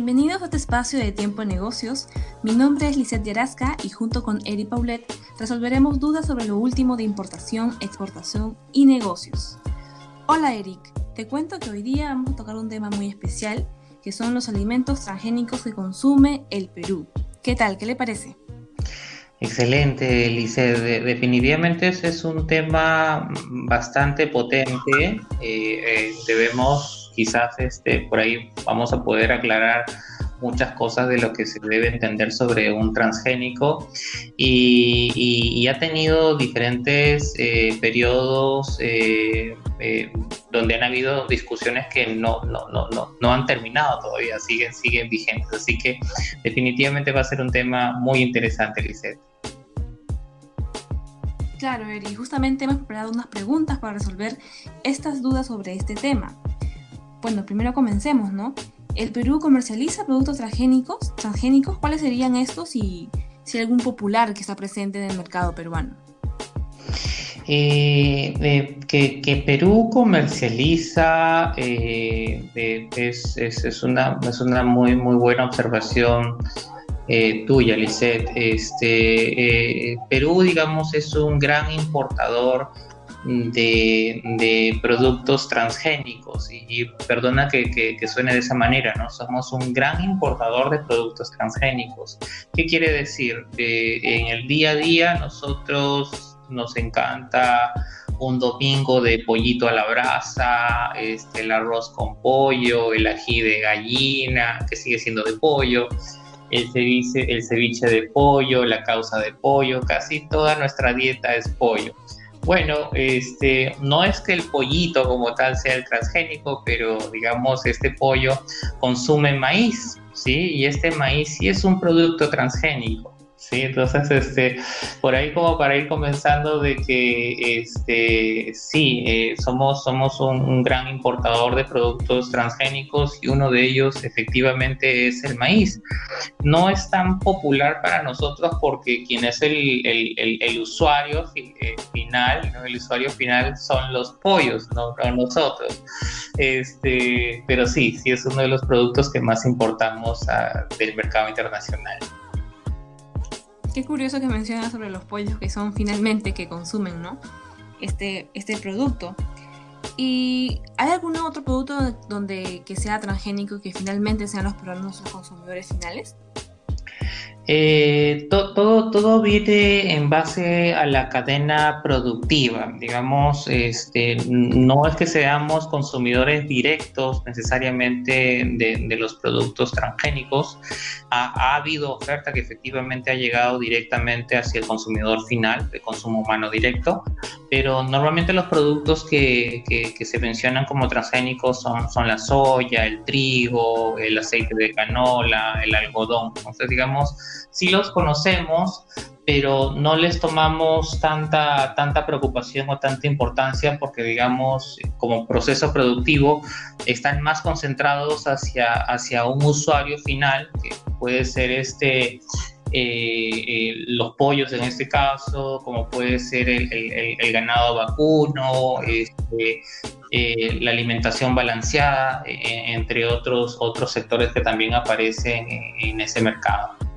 Bienvenidos a este espacio de Tiempo en Negocios. Mi nombre es Lisette Yarasca y junto con Eri Paulet resolveremos dudas sobre lo último de importación, exportación y negocios. Hola Eric, te cuento que hoy día vamos a tocar un tema muy especial que son los alimentos transgénicos que consume el Perú. ¿Qué tal? ¿Qué le parece? Excelente, Lice. definitivamente ese es un tema bastante potente. Eh, eh, debemos, quizás, este, por ahí vamos a poder aclarar muchas cosas de lo que se debe entender sobre un transgénico y, ha tenido diferentes eh, periodos eh, eh, donde han habido discusiones que no, no, no, no, no han terminado todavía, siguen, siguen vigentes. Así que definitivamente va a ser un tema muy interesante, Lisette. Claro, Eri, justamente hemos preparado unas preguntas para resolver estas dudas sobre este tema. Bueno, primero comencemos, ¿no? ¿El Perú comercializa productos transgénicos? transgénicos? ¿Cuáles serían estos y si hay algún popular que está presente en el mercado peruano? Eh, que, Perú comercializa eh, es, una, es una muy, muy buena observación eh, tuya, Lisette. Este, Perú, digamos, es un gran importador de, productos transgénicos. Y, perdona que, suene de esa manera, ¿no? Somos un gran importador de productos transgénicos. ¿Qué quiere decir? en el día a día nosotros nos encanta un domingo de pollito a la brasa, este, el arroz con pollo, el ají de gallina, que sigue siendo de pollo, el ceviche, el ceviche de pollo, la causa de pollo, casi toda nuestra dieta es pollo. Bueno, este, no es que el pollito como tal sea el transgénico, pero digamos este pollo consume maíz, ¿sí? Y este maíz sí es un producto transgénico. Sí, entonces, este, por ahí como para ir comenzando de que, este, sí, eh, somos, somos un, gran importador de productos transgénicos y uno de ellos efectivamente es el maíz. No es tan popular para nosotros porque quien es el, el, usuario eh, final, el usuario final son los pollos, no, nosotros. Este, pero sí, sí es uno de los productos que más importamos ah, del mercado internacional. Qué curioso que mencionas sobre los pollos que son finalmente que consumen, ¿no? Este, este producto. ¿Y hay algún otro producto donde que sea transgénico que finalmente sean los peruanos los consumidores finales? Eh, todo, todo viene en base a la cadena productiva. Digamos, este, no es que seamos consumidores directos necesariamente de, los productos transgénicos. Ha, habido oferta que efectivamente ha llegado directamente hacia el consumidor final, de consumo humano directo, pero normalmente los productos que, que, se mencionan como transgénicos son, son la soya, el trigo, el aceite de canola, el algodón. Entonces, digamos, sí los conocemos, pero no les tomamos tanta, tanta preocupación o tanta importancia porque, digamos, como proceso productivo, están más concentrados hacia, hacia un usuario final, que puede ser este, eh, eh, los pollos en este caso, como puede ser el, ganado vacuno, este, eh, la alimentación balanceada, entre otros, otros sectores que también aparecen en ese mercado.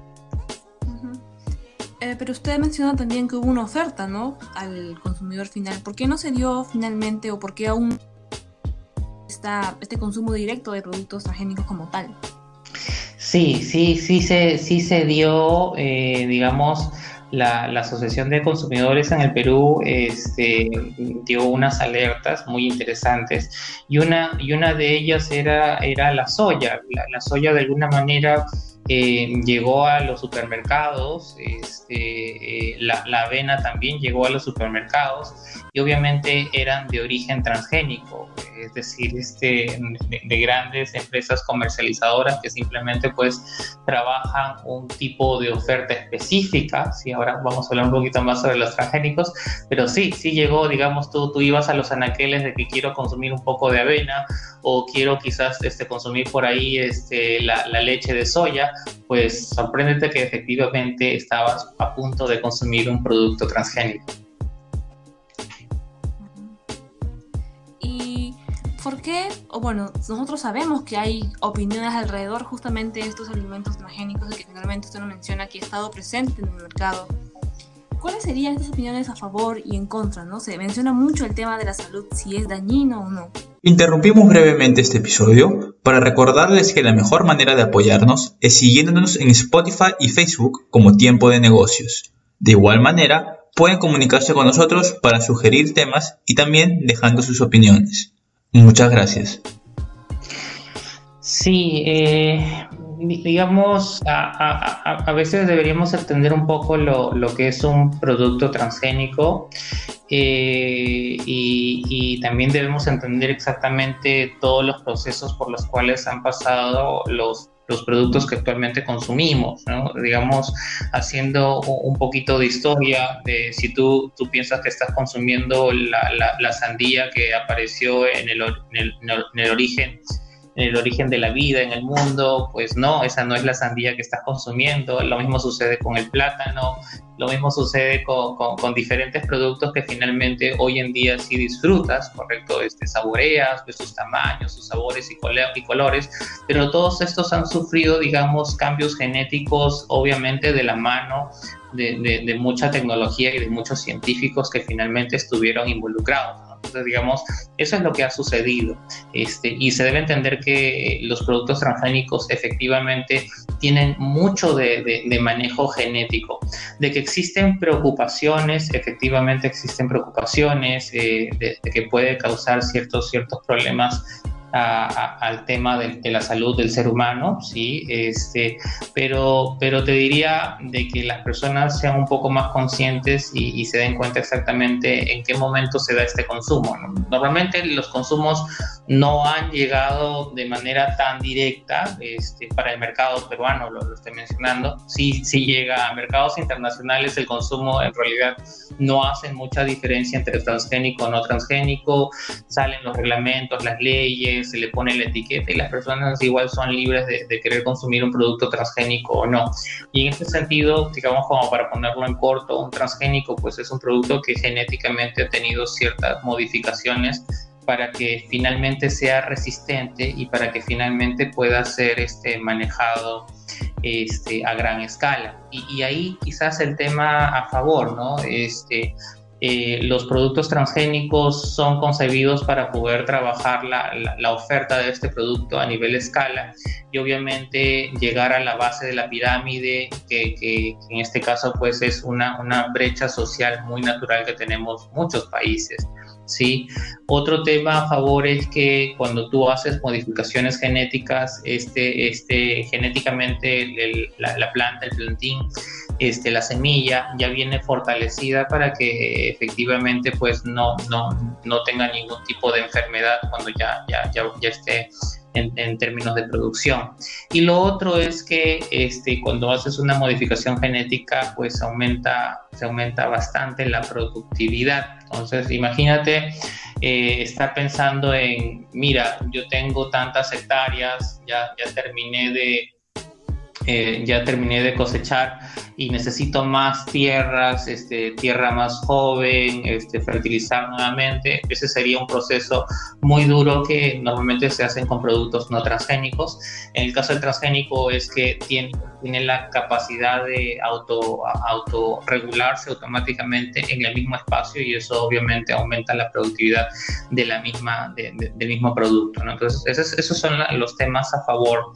Eh, pero usted menciona también que hubo una oferta, ¿no? Al consumidor final. ¿Por qué no se dio finalmente o por qué aún está este consumo directo de productos transgénicos como tal? Sí, sí, sí se, sí se dio, eh, digamos, la, Asociación de Consumidores en el Perú este, dio unas alertas muy interesantes y una, y una de ellas era, era la soya. la soya de alguna manera eh, llegó a los supermercados, este, eh, la, avena también llegó a los supermercados y obviamente eran de origen transgénico, es decir, este, de, grandes empresas comercializadoras que simplemente pues trabajan un tipo de oferta específica, sí, ahora vamos a hablar un poquito más sobre los transgénicos, pero sí, sí llegó, digamos, tú, tú ibas a los anaqueles de que quiero consumir un poco de avena o quiero quizás este, consumir por ahí este, la, la leche de soya, pues sorpréndete que efectivamente estabas a punto de consumir un producto transgénico. ¿por qué? O bueno, nosotros sabemos que hay opiniones alrededor justamente de estos alimentos transgénicos y que finalmente usted nos menciona que ha estado presente en el mercado. ¿Cuáles serían estas opiniones a favor y en contra? ¿no? Se menciona mucho el tema de la salud, si es dañino o no. Interrumpimos brevemente este episodio para recordarles que la mejor manera de apoyarnos es siguiéndonos en Spotify y Facebook como Tiempo de Negocios. De igual manera, pueden comunicarse con nosotros para sugerir temas y también dejando sus opiniones. Muchas gracias. Sí, eh, digamos, a, veces deberíamos entender un poco lo, que es un producto transgénico eh, y, también debemos entender exactamente todos los procesos por los cuales han pasado los, los productos que actualmente consumimos, digamos, haciendo un poquito de historia de si tú, tú piensas que estás consumiendo la, la, sandía que apareció en el, en el origen en el origen de la vida en el mundo, pues no, esa no es la sandía que estás consumiendo. Lo mismo sucede con el plátano, lo mismo sucede con, diferentes productos que finalmente hoy en día sí disfrutas, ¿correcto? Este, saboreas pues, sus tamaños, sus sabores y, y colores, pero todos estos han sufrido, digamos, cambios genéticos, obviamente de la mano de mucha tecnología y de muchos científicos que finalmente estuvieron involucrados. Entonces, digamos, eso es lo que ha sucedido. Este, y se debe entender que los productos transgénicos efectivamente tienen mucho de, manejo genético. De que existen preocupaciones, efectivamente existen preocupaciones eh, de, de, que puede causar ciertos, ciertos problemas al tema de, la salud del ser humano, ¿sí? Este, pero, pero te diría de que las personas sean un poco más conscientes y, se den cuenta exactamente en qué momento se da este consumo. Normalmente los consumos no han llegado de manera tan directa este, para el mercado peruano, lo, lo estoy mencionando. Sí, sí llega a mercados internacionales, el consumo en realidad no hace mucha diferencia entre transgénico o no transgénico, salen los reglamentos, las leyes, se le pone la etiqueta y las personas igual son libres de, querer consumir un producto transgénico o no. Y en ese sentido, digamos como para ponerlo en corto, un transgénico pues es un producto que genéticamente ha tenido ciertas modificaciones para que finalmente sea resistente y para que finalmente pueda ser este, manejado este, a gran escala. Y, y, ahí quizás el tema a favor, ¿no? Este, eh, los productos transgénicos son concebidos para poder trabajar la, la, oferta de este producto a nivel escala y obviamente llegar a la base de la pirámide, que, que en este caso pues es una, una brecha social muy natural que tenemos muchos países. ¿Sí? Otro tema a favor es que cuando tú haces modificaciones genéticas, este, este, genéticamente la, la, planta, el plantín, este, la semilla ya viene fortalecida para que efectivamente pues no, no, no tenga ningún tipo de enfermedad cuando ya, ya, ya, ya esté en, en, términos de producción. Y lo otro es que este, cuando haces una modificación genética, pues aumenta, se aumenta bastante la productividad. Entonces, imagínate eh, estar pensando en, mira, yo tengo tantas hectáreas, ya, ya terminé de eh, ya terminé de cosechar y necesito más tierras, este, tierra más joven, este, fertilizar nuevamente. Ese sería un proceso muy duro que normalmente se hacen con productos no transgénicos. En el caso del transgénico es que tiene, tiene la capacidad de auto, autorregularse automáticamente en el mismo espacio y eso obviamente aumenta la productividad de la misma, del mismo producto. Entonces, esos, esos son los temas a favor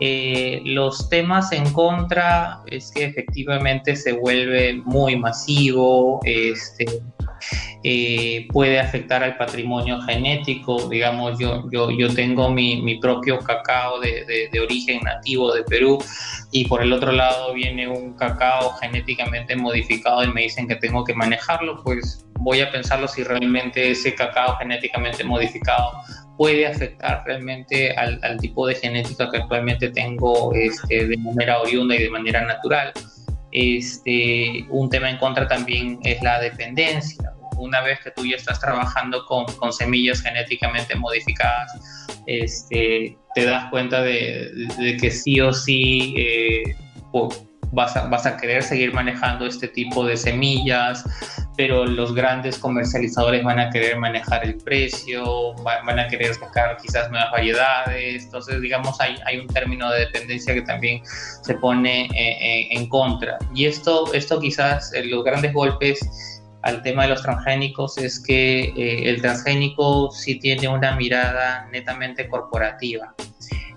eh, los temas en contra es que efectivamente se vuelve muy masivo, este, eh, puede afectar al patrimonio genético. Digamos, yo, yo, yo tengo mi, mi propio cacao de, de, origen nativo de Perú y por el otro lado viene un cacao genéticamente modificado y me dicen que tengo que manejarlo, pues voy a pensarlo si realmente ese cacao genéticamente modificado puede afectar realmente al, tipo de genética que actualmente tengo este, de manera oriunda y de manera natural. Este, un tema en contra también es la dependencia. Una vez que tú ya estás trabajando con, con semillas genéticamente modificadas, este, te das cuenta de, de, que sí o sí eh, vas, a, vas a querer seguir manejando este tipo de semillas, pero los grandes comercializadores van a querer manejar el precio, van a querer sacar quizás nuevas variedades, entonces digamos hay, hay un término de dependencia que también se pone eh, eh, en contra. Y esto, esto quizás eh, los grandes golpes al tema de los transgénicos es que el transgénico sí tiene una mirada netamente corporativa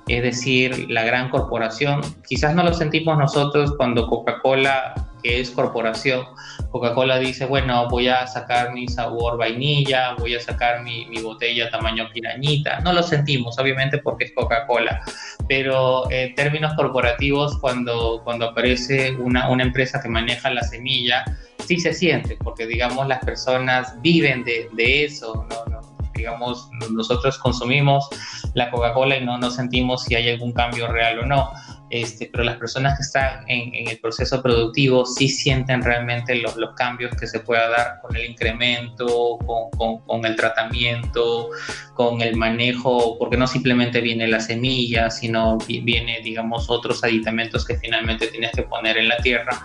es decir, la gran corporación. Quizás no lo sentimos nosotros cuando Coca-Cola, que es corporación, Coca-Cola dice, bueno, voy a sacar mi sabor vainilla, voy a sacar mi, botella tamaño pirañita. No lo sentimos, obviamente, porque es Coca-Cola. Pero en términos corporativos, cuando, cuando aparece una, una empresa que maneja la semilla, sí se siente, porque digamos las personas viven de, de eso, ¿no? Digamos, nosotros consumimos la Coca-Cola y no nos sentimos si hay algún cambio real o no. Este, pero las personas que están en, el proceso productivo sí sienten realmente los cambios que se pueda dar con el incremento, con, con, el tratamiento, con el manejo, porque no simplemente viene la semilla, sino viene, digamos, otros aditamentos que finalmente tienes que poner en la tierra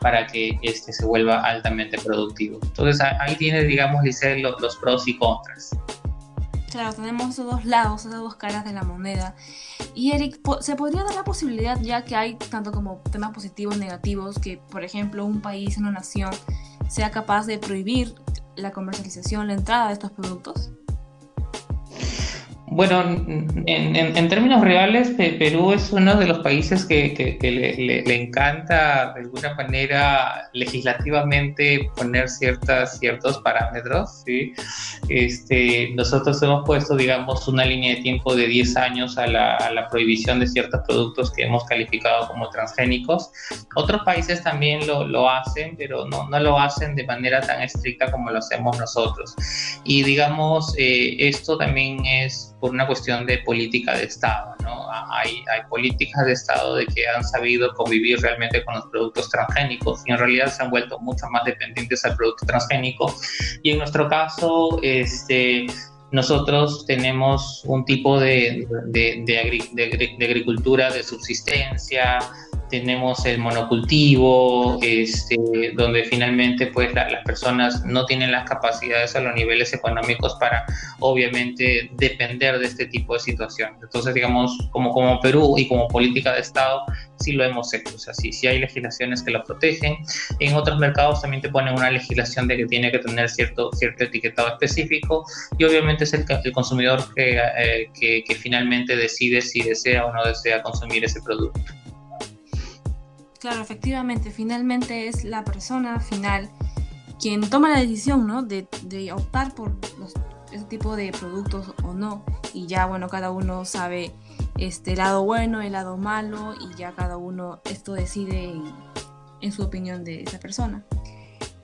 para que este se vuelva altamente productivo. Entonces ahí tiene, digamos, dice los, los pros y contras. Claro, tenemos esos dos lados, esas dos caras de la moneda. Y Eric, ¿se podría dar la posibilidad, ya que hay tanto como temas positivos negativos, que por ejemplo un país, una nación, sea capaz de prohibir la comercialización, la entrada de estos productos? Bueno, en, términos reales, Perú es uno de los países que, le, encanta de alguna manera legislativamente poner ciertas, ciertos parámetros. ¿sí? Este, nosotros hemos puesto, digamos, una línea de tiempo de 10 años a la, prohibición de ciertos productos que hemos calificado como transgénicos. Otros países también lo, hacen, pero no, no, lo hacen de manera tan estricta como lo hacemos nosotros. Y digamos, eh, esto también es por una cuestión de política de Estado. ¿no? Hay, hay, políticas de Estado de que han sabido convivir realmente con los productos transgénicos y en realidad se han vuelto mucho más dependientes al producto transgénico. Y en nuestro caso, este, nosotros tenemos un tipo de, de, de, de agricultura de subsistencia, tenemos el monocultivo, este, donde finalmente pues las personas no tienen las capacidades a los niveles económicos para obviamente depender de este tipo de situación. Entonces, digamos, como, como Perú y como política de Estado, sí lo hemos hecho. O sea, sí, sí hay legislaciones que lo protegen. En otros mercados también te ponen una legislación de que tiene que tener cierto, cierto etiquetado específico y obviamente es el, el consumidor que, eh, que, que finalmente decide si desea o no desea consumir ese producto. Claro, efectivamente, finalmente es la persona final quien toma la decisión, ¿no? De, optar por ese tipo de productos o no. Y ya, bueno, cada uno sabe este lado bueno, el lado malo, y ya cada uno esto decide en su opinión de esa persona.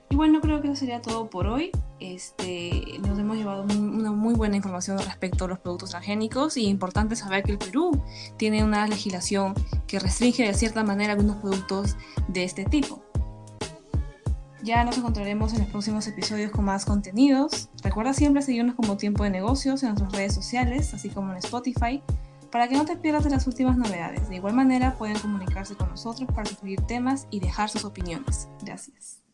Y bueno, creo que eso sería todo por hoy. Este, nos hemos llevado una muy buena información respecto a los productos transgénicos y es importante saber que el Perú tiene una legislación que restringe de cierta manera algunos productos de este tipo. Ya nos encontraremos en los próximos episodios con más contenidos. Recuerda siempre seguirnos como Tiempo de Negocios en nuestras redes sociales, así como en Spotify, para que no te pierdas las últimas novedades. De igual manera pueden comunicarse con nosotros para sugerir temas y dejar sus opiniones. Gracias.